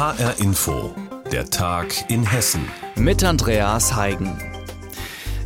HR Info, der Tag in Hessen. Mit Andreas Heigen.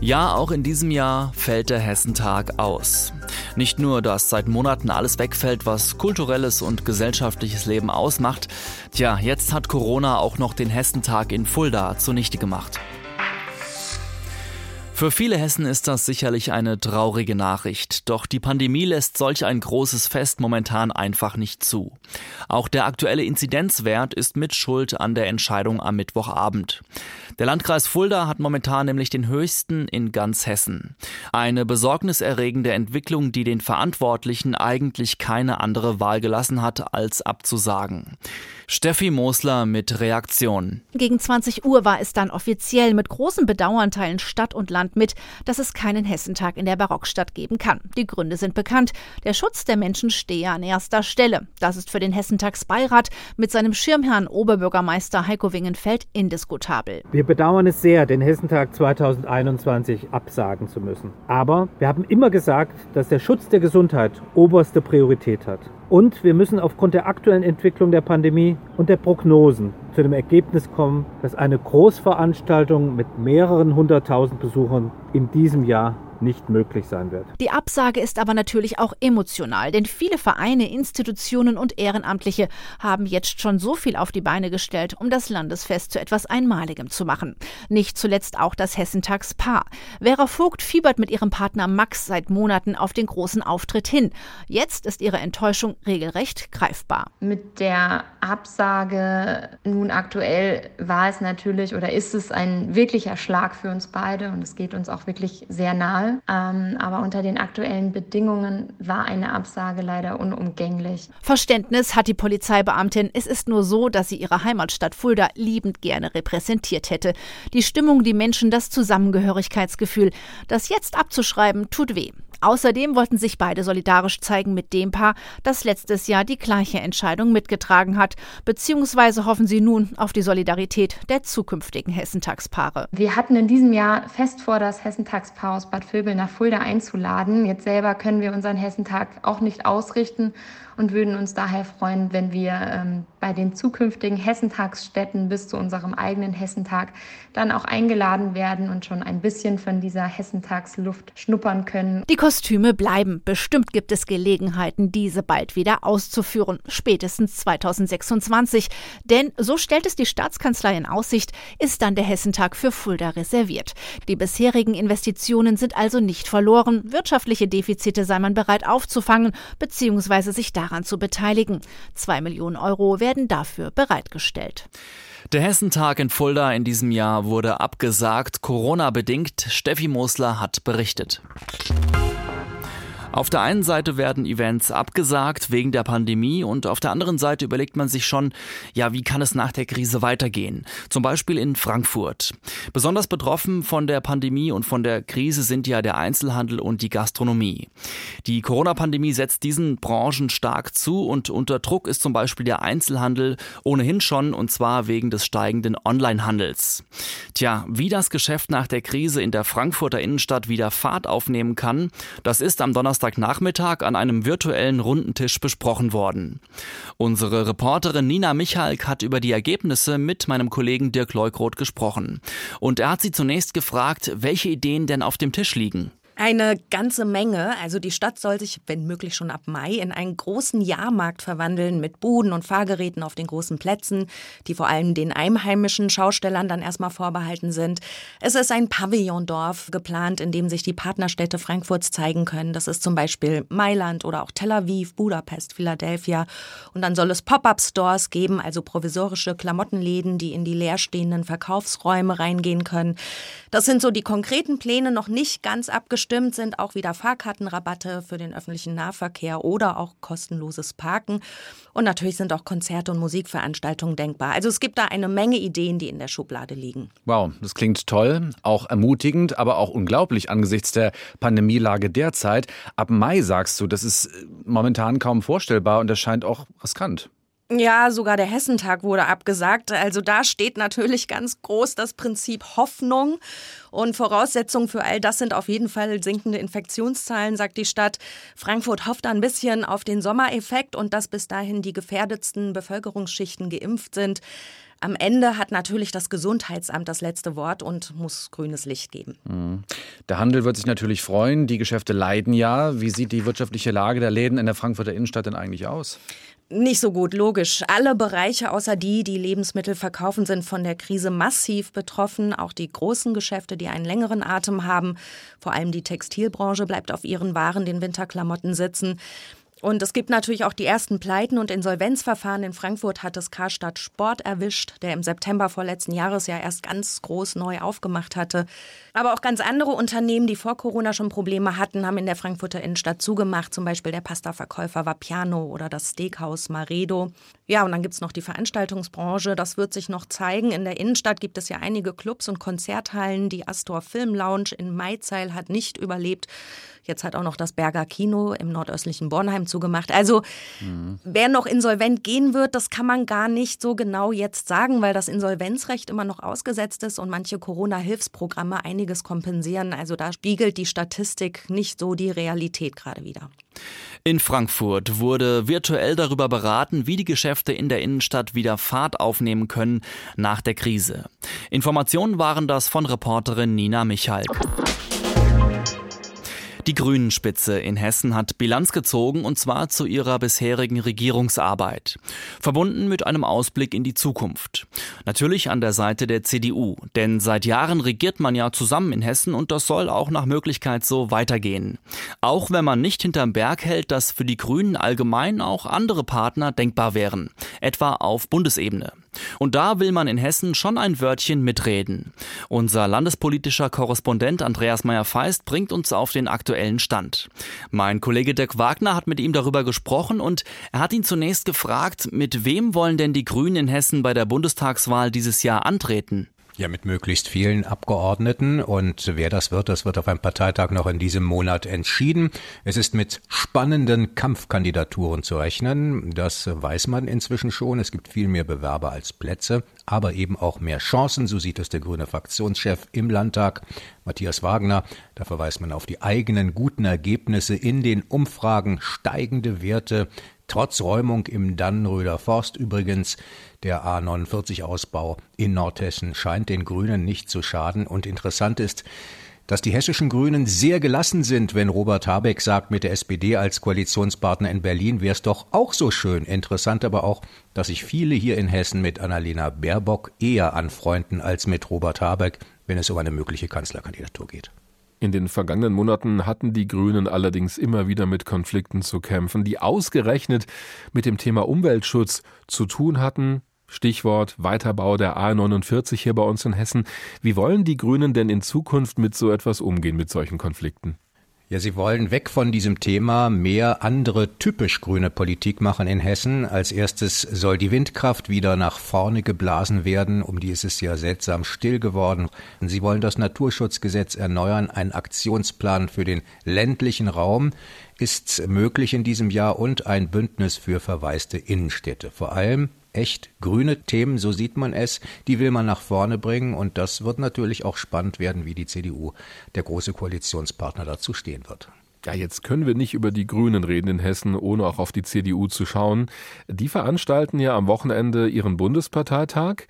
Ja, auch in diesem Jahr fällt der Hessentag aus. Nicht nur, dass seit Monaten alles wegfällt, was kulturelles und gesellschaftliches Leben ausmacht. Tja, jetzt hat Corona auch noch den Hessentag in Fulda zunichte gemacht. Für viele Hessen ist das sicherlich eine traurige Nachricht, doch die Pandemie lässt solch ein großes Fest momentan einfach nicht zu. Auch der aktuelle Inzidenzwert ist mit Schuld an der Entscheidung am Mittwochabend. Der Landkreis Fulda hat momentan nämlich den höchsten in ganz Hessen. Eine besorgniserregende Entwicklung, die den Verantwortlichen eigentlich keine andere Wahl gelassen hat, als abzusagen. Steffi Mosler mit Reaktion. Gegen 20 Uhr war es dann offiziell. Mit großem Bedauern teilen Stadt und Land mit, dass es keinen Hessentag in der Barockstadt geben kann. Die Gründe sind bekannt. Der Schutz der Menschen stehe an erster Stelle. Das ist für den Hessentagsbeirat mit seinem Schirmherrn Oberbürgermeister Heiko Wingenfeld indiskutabel. Wir bedauern es sehr, den Hessentag 2021 absagen zu müssen. Aber wir haben immer gesagt, dass der Schutz der Gesundheit oberste Priorität hat. Und wir müssen aufgrund der aktuellen Entwicklung der Pandemie und der Prognosen zu dem Ergebnis kommen, dass eine Großveranstaltung mit mehreren hunderttausend Besuchern in diesem Jahr nicht möglich sein wird. Die Absage ist aber natürlich auch emotional, denn viele Vereine, Institutionen und Ehrenamtliche haben jetzt schon so viel auf die Beine gestellt, um das Landesfest zu etwas Einmaligem zu machen. Nicht zuletzt auch das Hessentagspaar. Vera Vogt fiebert mit ihrem Partner Max seit Monaten auf den großen Auftritt hin. Jetzt ist ihre Enttäuschung regelrecht greifbar. Mit der Absage nun aktuell war es natürlich oder ist es ein wirklicher Schlag für uns beide und es geht uns auch wirklich sehr nahe. Ähm, aber unter den aktuellen Bedingungen war eine Absage leider unumgänglich. Verständnis hat die Polizeibeamtin. Es ist nur so, dass sie ihre Heimatstadt Fulda liebend gerne repräsentiert hätte. Die Stimmung, die Menschen, das Zusammengehörigkeitsgefühl. Das jetzt abzuschreiben, tut weh. Außerdem wollten sich beide solidarisch zeigen mit dem Paar, das letztes Jahr die gleiche Entscheidung mitgetragen hat, beziehungsweise hoffen sie nun auf die Solidarität der zukünftigen Hessentagspaare. Wir hatten in diesem Jahr fest vor, das Hessentagspaar aus Bad Vilbel nach Fulda einzuladen. Jetzt selber können wir unseren Hessentag auch nicht ausrichten und würden uns daher freuen, wenn wir ähm, bei den zukünftigen Hessentagsstätten bis zu unserem eigenen Hessentag dann auch eingeladen werden und schon ein bisschen von dieser Hessentagsluft schnuppern können. Die Kostüme bleiben. Bestimmt gibt es Gelegenheiten, diese bald wieder auszuführen, spätestens 2026. Denn, so stellt es die Staatskanzlei in Aussicht, ist dann der Hessentag für Fulda reserviert. Die bisherigen Investitionen sind also nicht verloren. Wirtschaftliche Defizite sei man bereit aufzufangen bzw. sich daran zu beteiligen. Zwei Millionen Euro werden dafür bereitgestellt. Der Hessentag in Fulda in diesem Jahr wurde abgesagt, Corona bedingt. Steffi Mosler hat berichtet. Auf der einen Seite werden Events abgesagt wegen der Pandemie und auf der anderen Seite überlegt man sich schon, ja, wie kann es nach der Krise weitergehen? Zum Beispiel in Frankfurt. Besonders betroffen von der Pandemie und von der Krise sind ja der Einzelhandel und die Gastronomie. Die Corona-Pandemie setzt diesen Branchen stark zu und unter Druck ist zum Beispiel der Einzelhandel ohnehin schon und zwar wegen des steigenden Onlinehandels. Tja, wie das Geschäft nach der Krise in der Frankfurter Innenstadt wieder Fahrt aufnehmen kann, das ist am Donnerstag Donnerstagnachmittag an einem virtuellen runden Tisch besprochen worden. Unsere Reporterin Nina Michalk hat über die Ergebnisse mit meinem Kollegen Dirk Leukroth gesprochen. Und er hat sie zunächst gefragt, welche Ideen denn auf dem Tisch liegen. Eine ganze Menge. Also die Stadt soll sich, wenn möglich schon ab Mai, in einen großen Jahrmarkt verwandeln mit Buden und Fahrgeräten auf den großen Plätzen, die vor allem den einheimischen Schaustellern dann erstmal vorbehalten sind. Es ist ein Pavillondorf geplant, in dem sich die Partnerstädte Frankfurts zeigen können. Das ist zum Beispiel Mailand oder auch Tel Aviv, Budapest, Philadelphia. Und dann soll es Pop-up-Stores geben, also provisorische Klamottenläden, die in die leerstehenden Verkaufsräume reingehen können. Das sind so die konkreten Pläne, noch nicht ganz abgeschlossen Bestimmt sind auch wieder Fahrkartenrabatte für den öffentlichen Nahverkehr oder auch kostenloses Parken. Und natürlich sind auch Konzerte und Musikveranstaltungen denkbar. Also es gibt da eine Menge Ideen, die in der Schublade liegen. Wow, das klingt toll, auch ermutigend, aber auch unglaublich angesichts der Pandemielage derzeit. Ab Mai sagst du, das ist momentan kaum vorstellbar und das scheint auch riskant. Ja, sogar der Hessentag wurde abgesagt. Also da steht natürlich ganz groß das Prinzip Hoffnung. Und Voraussetzungen für all das sind auf jeden Fall sinkende Infektionszahlen, sagt die Stadt. Frankfurt hofft ein bisschen auf den Sommereffekt und dass bis dahin die gefährdetsten Bevölkerungsschichten geimpft sind. Am Ende hat natürlich das Gesundheitsamt das letzte Wort und muss grünes Licht geben. Mhm. Der Handel wird sich natürlich freuen. Die Geschäfte leiden ja. Wie sieht die wirtschaftliche Lage der Läden in der Frankfurter Innenstadt denn eigentlich aus? Nicht so gut, logisch. Alle Bereiche außer die, die Lebensmittel verkaufen, sind von der Krise massiv betroffen. Auch die großen Geschäfte, die einen längeren Atem haben. Vor allem die Textilbranche bleibt auf ihren Waren, den Winterklamotten sitzen. Und es gibt natürlich auch die ersten Pleiten und Insolvenzverfahren. In Frankfurt hat es Karstadt Sport erwischt, der im September vorletzten Jahres ja erst ganz groß neu aufgemacht hatte. Aber auch ganz andere Unternehmen, die vor Corona schon Probleme hatten, haben in der Frankfurter Innenstadt zugemacht. Zum Beispiel der Pastaverkäufer Vapiano oder das Steakhouse Maredo. Ja, und dann gibt es noch die Veranstaltungsbranche. Das wird sich noch zeigen. In der Innenstadt gibt es ja einige Clubs und Konzerthallen. Die Astor Film Lounge in Maizeil hat nicht überlebt. Jetzt hat auch noch das Berger Kino im nordöstlichen Bornheim zugemacht. Also mhm. wer noch insolvent gehen wird, das kann man gar nicht so genau jetzt sagen, weil das Insolvenzrecht immer noch ausgesetzt ist und manche Corona-Hilfsprogramme einiges kompensieren. Also da spiegelt die Statistik nicht so die Realität gerade wieder. In Frankfurt wurde virtuell darüber beraten, wie die Geschäfte in der Innenstadt wieder Fahrt aufnehmen können nach der Krise. Informationen waren das von Reporterin Nina Michalk. Die Grünen-Spitze in Hessen hat Bilanz gezogen und zwar zu ihrer bisherigen Regierungsarbeit. Verbunden mit einem Ausblick in die Zukunft. Natürlich an der Seite der CDU, denn seit Jahren regiert man ja zusammen in Hessen und das soll auch nach Möglichkeit so weitergehen. Auch wenn man nicht hinterm Berg hält, dass für die Grünen allgemein auch andere Partner denkbar wären, etwa auf Bundesebene. Und da will man in Hessen schon ein Wörtchen mitreden. Unser landespolitischer Korrespondent Andreas Meyer-Feist bringt uns auf den aktuellen Stand. Mein Kollege Dirk Wagner hat mit ihm darüber gesprochen und er hat ihn zunächst gefragt, mit wem wollen denn die Grünen in Hessen bei der Bundestagswahl dieses Jahr antreten? Ja, mit möglichst vielen Abgeordneten. Und wer das wird, das wird auf einem Parteitag noch in diesem Monat entschieden. Es ist mit spannenden Kampfkandidaturen zu rechnen. Das weiß man inzwischen schon. Es gibt viel mehr Bewerber als Plätze, aber eben auch mehr Chancen. So sieht es der grüne Fraktionschef im Landtag, Matthias Wagner. Da verweist man auf die eigenen guten Ergebnisse in den Umfragen, steigende Werte, Trotz Räumung im Dannenröder Forst übrigens, der A49-Ausbau in Nordhessen scheint den Grünen nicht zu schaden. Und interessant ist, dass die hessischen Grünen sehr gelassen sind, wenn Robert Habeck sagt, mit der SPD als Koalitionspartner in Berlin wäre es doch auch so schön. Interessant aber auch, dass sich viele hier in Hessen mit Annalena Baerbock eher anfreunden als mit Robert Habeck, wenn es um eine mögliche Kanzlerkandidatur geht. In den vergangenen Monaten hatten die Grünen allerdings immer wieder mit Konflikten zu kämpfen, die ausgerechnet mit dem Thema Umweltschutz zu tun hatten. Stichwort Weiterbau der A49 hier bei uns in Hessen. Wie wollen die Grünen denn in Zukunft mit so etwas umgehen, mit solchen Konflikten? Ja, Sie wollen weg von diesem Thema mehr andere typisch grüne Politik machen in Hessen. Als erstes soll die Windkraft wieder nach vorne geblasen werden. Um die ist es ja seltsam still geworden. Sie wollen das Naturschutzgesetz erneuern. Ein Aktionsplan für den ländlichen Raum ist möglich in diesem Jahr und ein Bündnis für verwaiste Innenstädte. Vor allem echt grüne Themen, so sieht man es, die will man nach vorne bringen und das wird natürlich auch spannend werden, wie die CDU, der große Koalitionspartner, dazu stehen wird. Ja, jetzt können wir nicht über die Grünen reden in Hessen, ohne auch auf die CDU zu schauen. Die veranstalten ja am Wochenende ihren Bundesparteitag.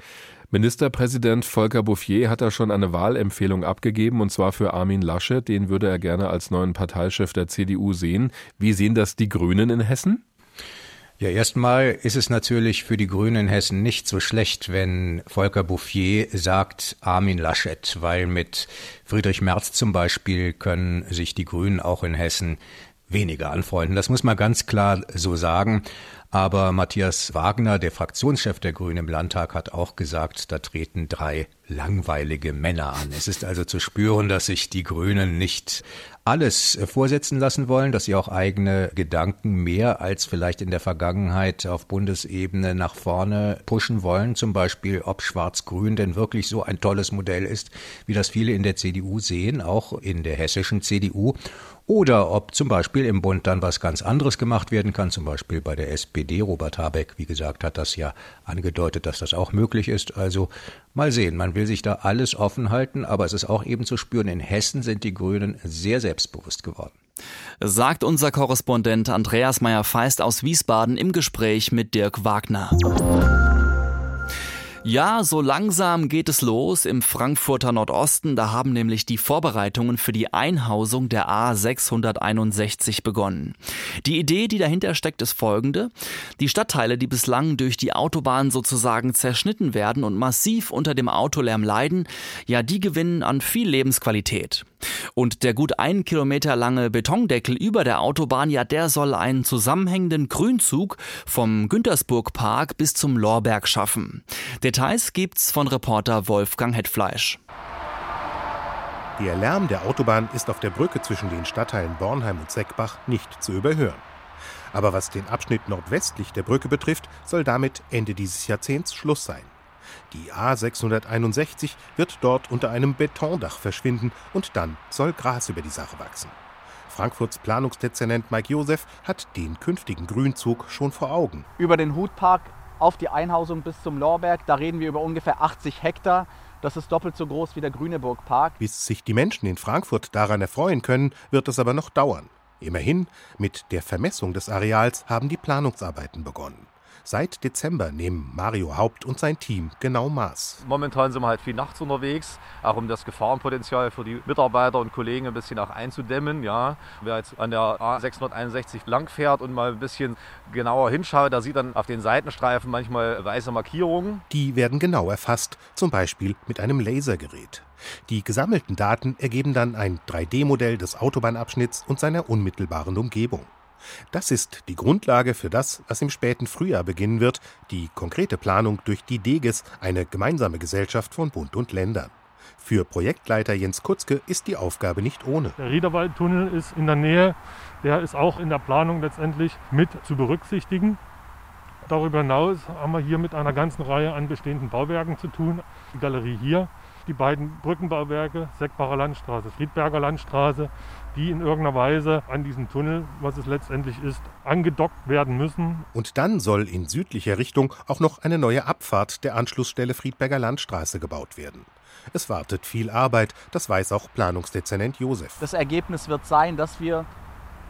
Ministerpräsident Volker Bouffier hat da schon eine Wahlempfehlung abgegeben, und zwar für Armin Laschet. Den würde er gerne als neuen Parteichef der CDU sehen. Wie sehen das die Grünen in Hessen? Ja, erstmal ist es natürlich für die Grünen in Hessen nicht so schlecht, wenn Volker Bouffier sagt Armin Laschet, weil mit Friedrich Merz zum Beispiel können sich die Grünen auch in Hessen weniger anfreunden. Das muss man ganz klar so sagen. Aber Matthias Wagner, der Fraktionschef der Grünen im Landtag, hat auch gesagt, da treten drei langweilige Männer an. Es ist also zu spüren, dass sich die Grünen nicht alles vorsetzen lassen wollen, dass sie auch eigene Gedanken mehr als vielleicht in der Vergangenheit auf Bundesebene nach vorne pushen wollen. Zum Beispiel, ob Schwarz-Grün denn wirklich so ein tolles Modell ist, wie das viele in der CDU sehen, auch in der hessischen CDU. Oder ob zum Beispiel im Bund dann was ganz anderes gemacht werden kann, zum Beispiel bei der SPD. Robert Habeck, wie gesagt, hat das ja angedeutet, dass das auch möglich ist. Also mal sehen, man will sich da alles offen halten, aber es ist auch eben zu spüren, in Hessen sind die Grünen sehr selbstbewusst geworden. Sagt unser Korrespondent Andreas Meyer-Feist aus Wiesbaden im Gespräch mit Dirk Wagner. Ja, so langsam geht es los im Frankfurter Nordosten. Da haben nämlich die Vorbereitungen für die Einhausung der A661 begonnen. Die Idee, die dahinter steckt, ist folgende. Die Stadtteile, die bislang durch die Autobahn sozusagen zerschnitten werden und massiv unter dem Autolärm leiden, ja, die gewinnen an viel Lebensqualität. Und der gut einen Kilometer lange Betondeckel über der Autobahn, ja, der soll einen zusammenhängenden Grünzug vom Güntersburg-Park bis zum Lorberg schaffen. Details gibt's von Reporter Wolfgang Hetfleisch. Der Lärm der Autobahn ist auf der Brücke zwischen den Stadtteilen Bornheim und Seckbach nicht zu überhören. Aber was den Abschnitt nordwestlich der Brücke betrifft, soll damit Ende dieses Jahrzehnts Schluss sein. Die A661 wird dort unter einem Betondach verschwinden und dann soll Gras über die Sache wachsen. Frankfurts Planungsdezernent Mike Josef hat den künftigen Grünzug schon vor Augen. Über den Hutpark auf die Einhausung bis zum Lorberg, da reden wir über ungefähr 80 Hektar. Das ist doppelt so groß wie der Grüneburg-Park. Bis sich die Menschen in Frankfurt daran erfreuen können, wird es aber noch dauern. Immerhin, mit der Vermessung des Areals haben die Planungsarbeiten begonnen. Seit Dezember nehmen Mario Haupt und sein Team genau Maß. Momentan sind wir halt viel nachts unterwegs, auch um das Gefahrenpotenzial für die Mitarbeiter und Kollegen ein bisschen auch einzudämmen. Ja. Wer jetzt an der A661 langfährt und mal ein bisschen genauer hinschaut, da sieht dann auf den Seitenstreifen manchmal weiße Markierungen. Die werden genau erfasst, zum Beispiel mit einem Lasergerät. Die gesammelten Daten ergeben dann ein 3D-Modell des Autobahnabschnitts und seiner unmittelbaren Umgebung. Das ist die Grundlage für das, was im späten Frühjahr beginnen wird, die konkrete Planung durch die DEGES, eine gemeinsame Gesellschaft von Bund und Ländern. Für Projektleiter Jens Kutzke ist die Aufgabe nicht ohne. Der Riederwaldtunnel ist in der Nähe, der ist auch in der Planung letztendlich mit zu berücksichtigen. Darüber hinaus haben wir hier mit einer ganzen Reihe an bestehenden Bauwerken zu tun. Die Galerie hier, die beiden Brückenbauwerke, Seckbacher Landstraße, Friedberger Landstraße, die in irgendeiner Weise an diesen Tunnel, was es letztendlich ist, angedockt werden müssen. Und dann soll in südlicher Richtung auch noch eine neue Abfahrt der Anschlussstelle Friedberger Landstraße gebaut werden. Es wartet viel Arbeit, das weiß auch Planungsdezernent Josef. Das Ergebnis wird sein, dass wir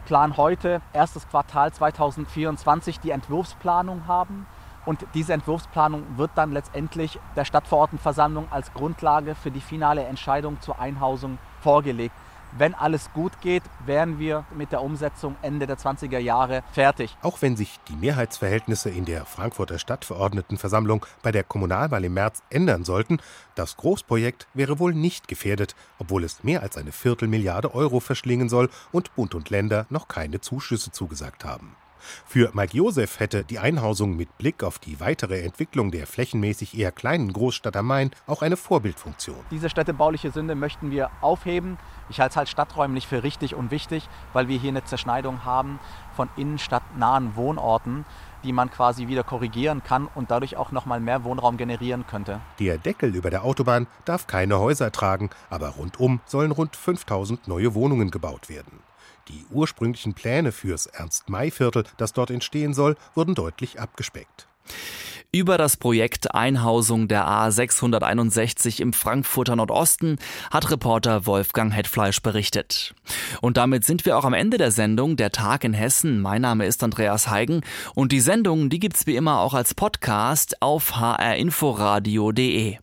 Plan heute, erstes Quartal 2024, die Entwurfsplanung haben. Und diese Entwurfsplanung wird dann letztendlich der Stadtverordnetenversammlung als Grundlage für die finale Entscheidung zur Einhausung vorgelegt. Wenn alles gut geht, wären wir mit der Umsetzung Ende der 20er Jahre fertig. Auch wenn sich die Mehrheitsverhältnisse in der Frankfurter Stadtverordnetenversammlung bei der Kommunalwahl im März ändern sollten, das Großprojekt wäre wohl nicht gefährdet, obwohl es mehr als eine Viertelmilliarde Euro verschlingen soll und Bund und Länder noch keine Zuschüsse zugesagt haben. Für Mike Josef hätte die Einhausung mit Blick auf die weitere Entwicklung der flächenmäßig eher kleinen Großstadt am Main auch eine Vorbildfunktion. Diese städtebauliche Sünde möchten wir aufheben. Ich halte es halt stadträumlich für richtig und wichtig, weil wir hier eine Zerschneidung haben von innenstadtnahen Wohnorten die man quasi wieder korrigieren kann und dadurch auch noch mal mehr Wohnraum generieren könnte. Der Deckel über der Autobahn darf keine Häuser tragen, aber rundum sollen rund 5000 neue Wohnungen gebaut werden. Die ursprünglichen Pläne fürs Ernst-May-Viertel, das dort entstehen soll, wurden deutlich abgespeckt. Über das Projekt Einhausung der A661 im Frankfurter Nordosten hat Reporter Wolfgang Hetfleisch berichtet. Und damit sind wir auch am Ende der Sendung Der Tag in Hessen. Mein Name ist Andreas Heigen und die Sendung, die gibt's wie immer auch als Podcast auf hrinforadio.de.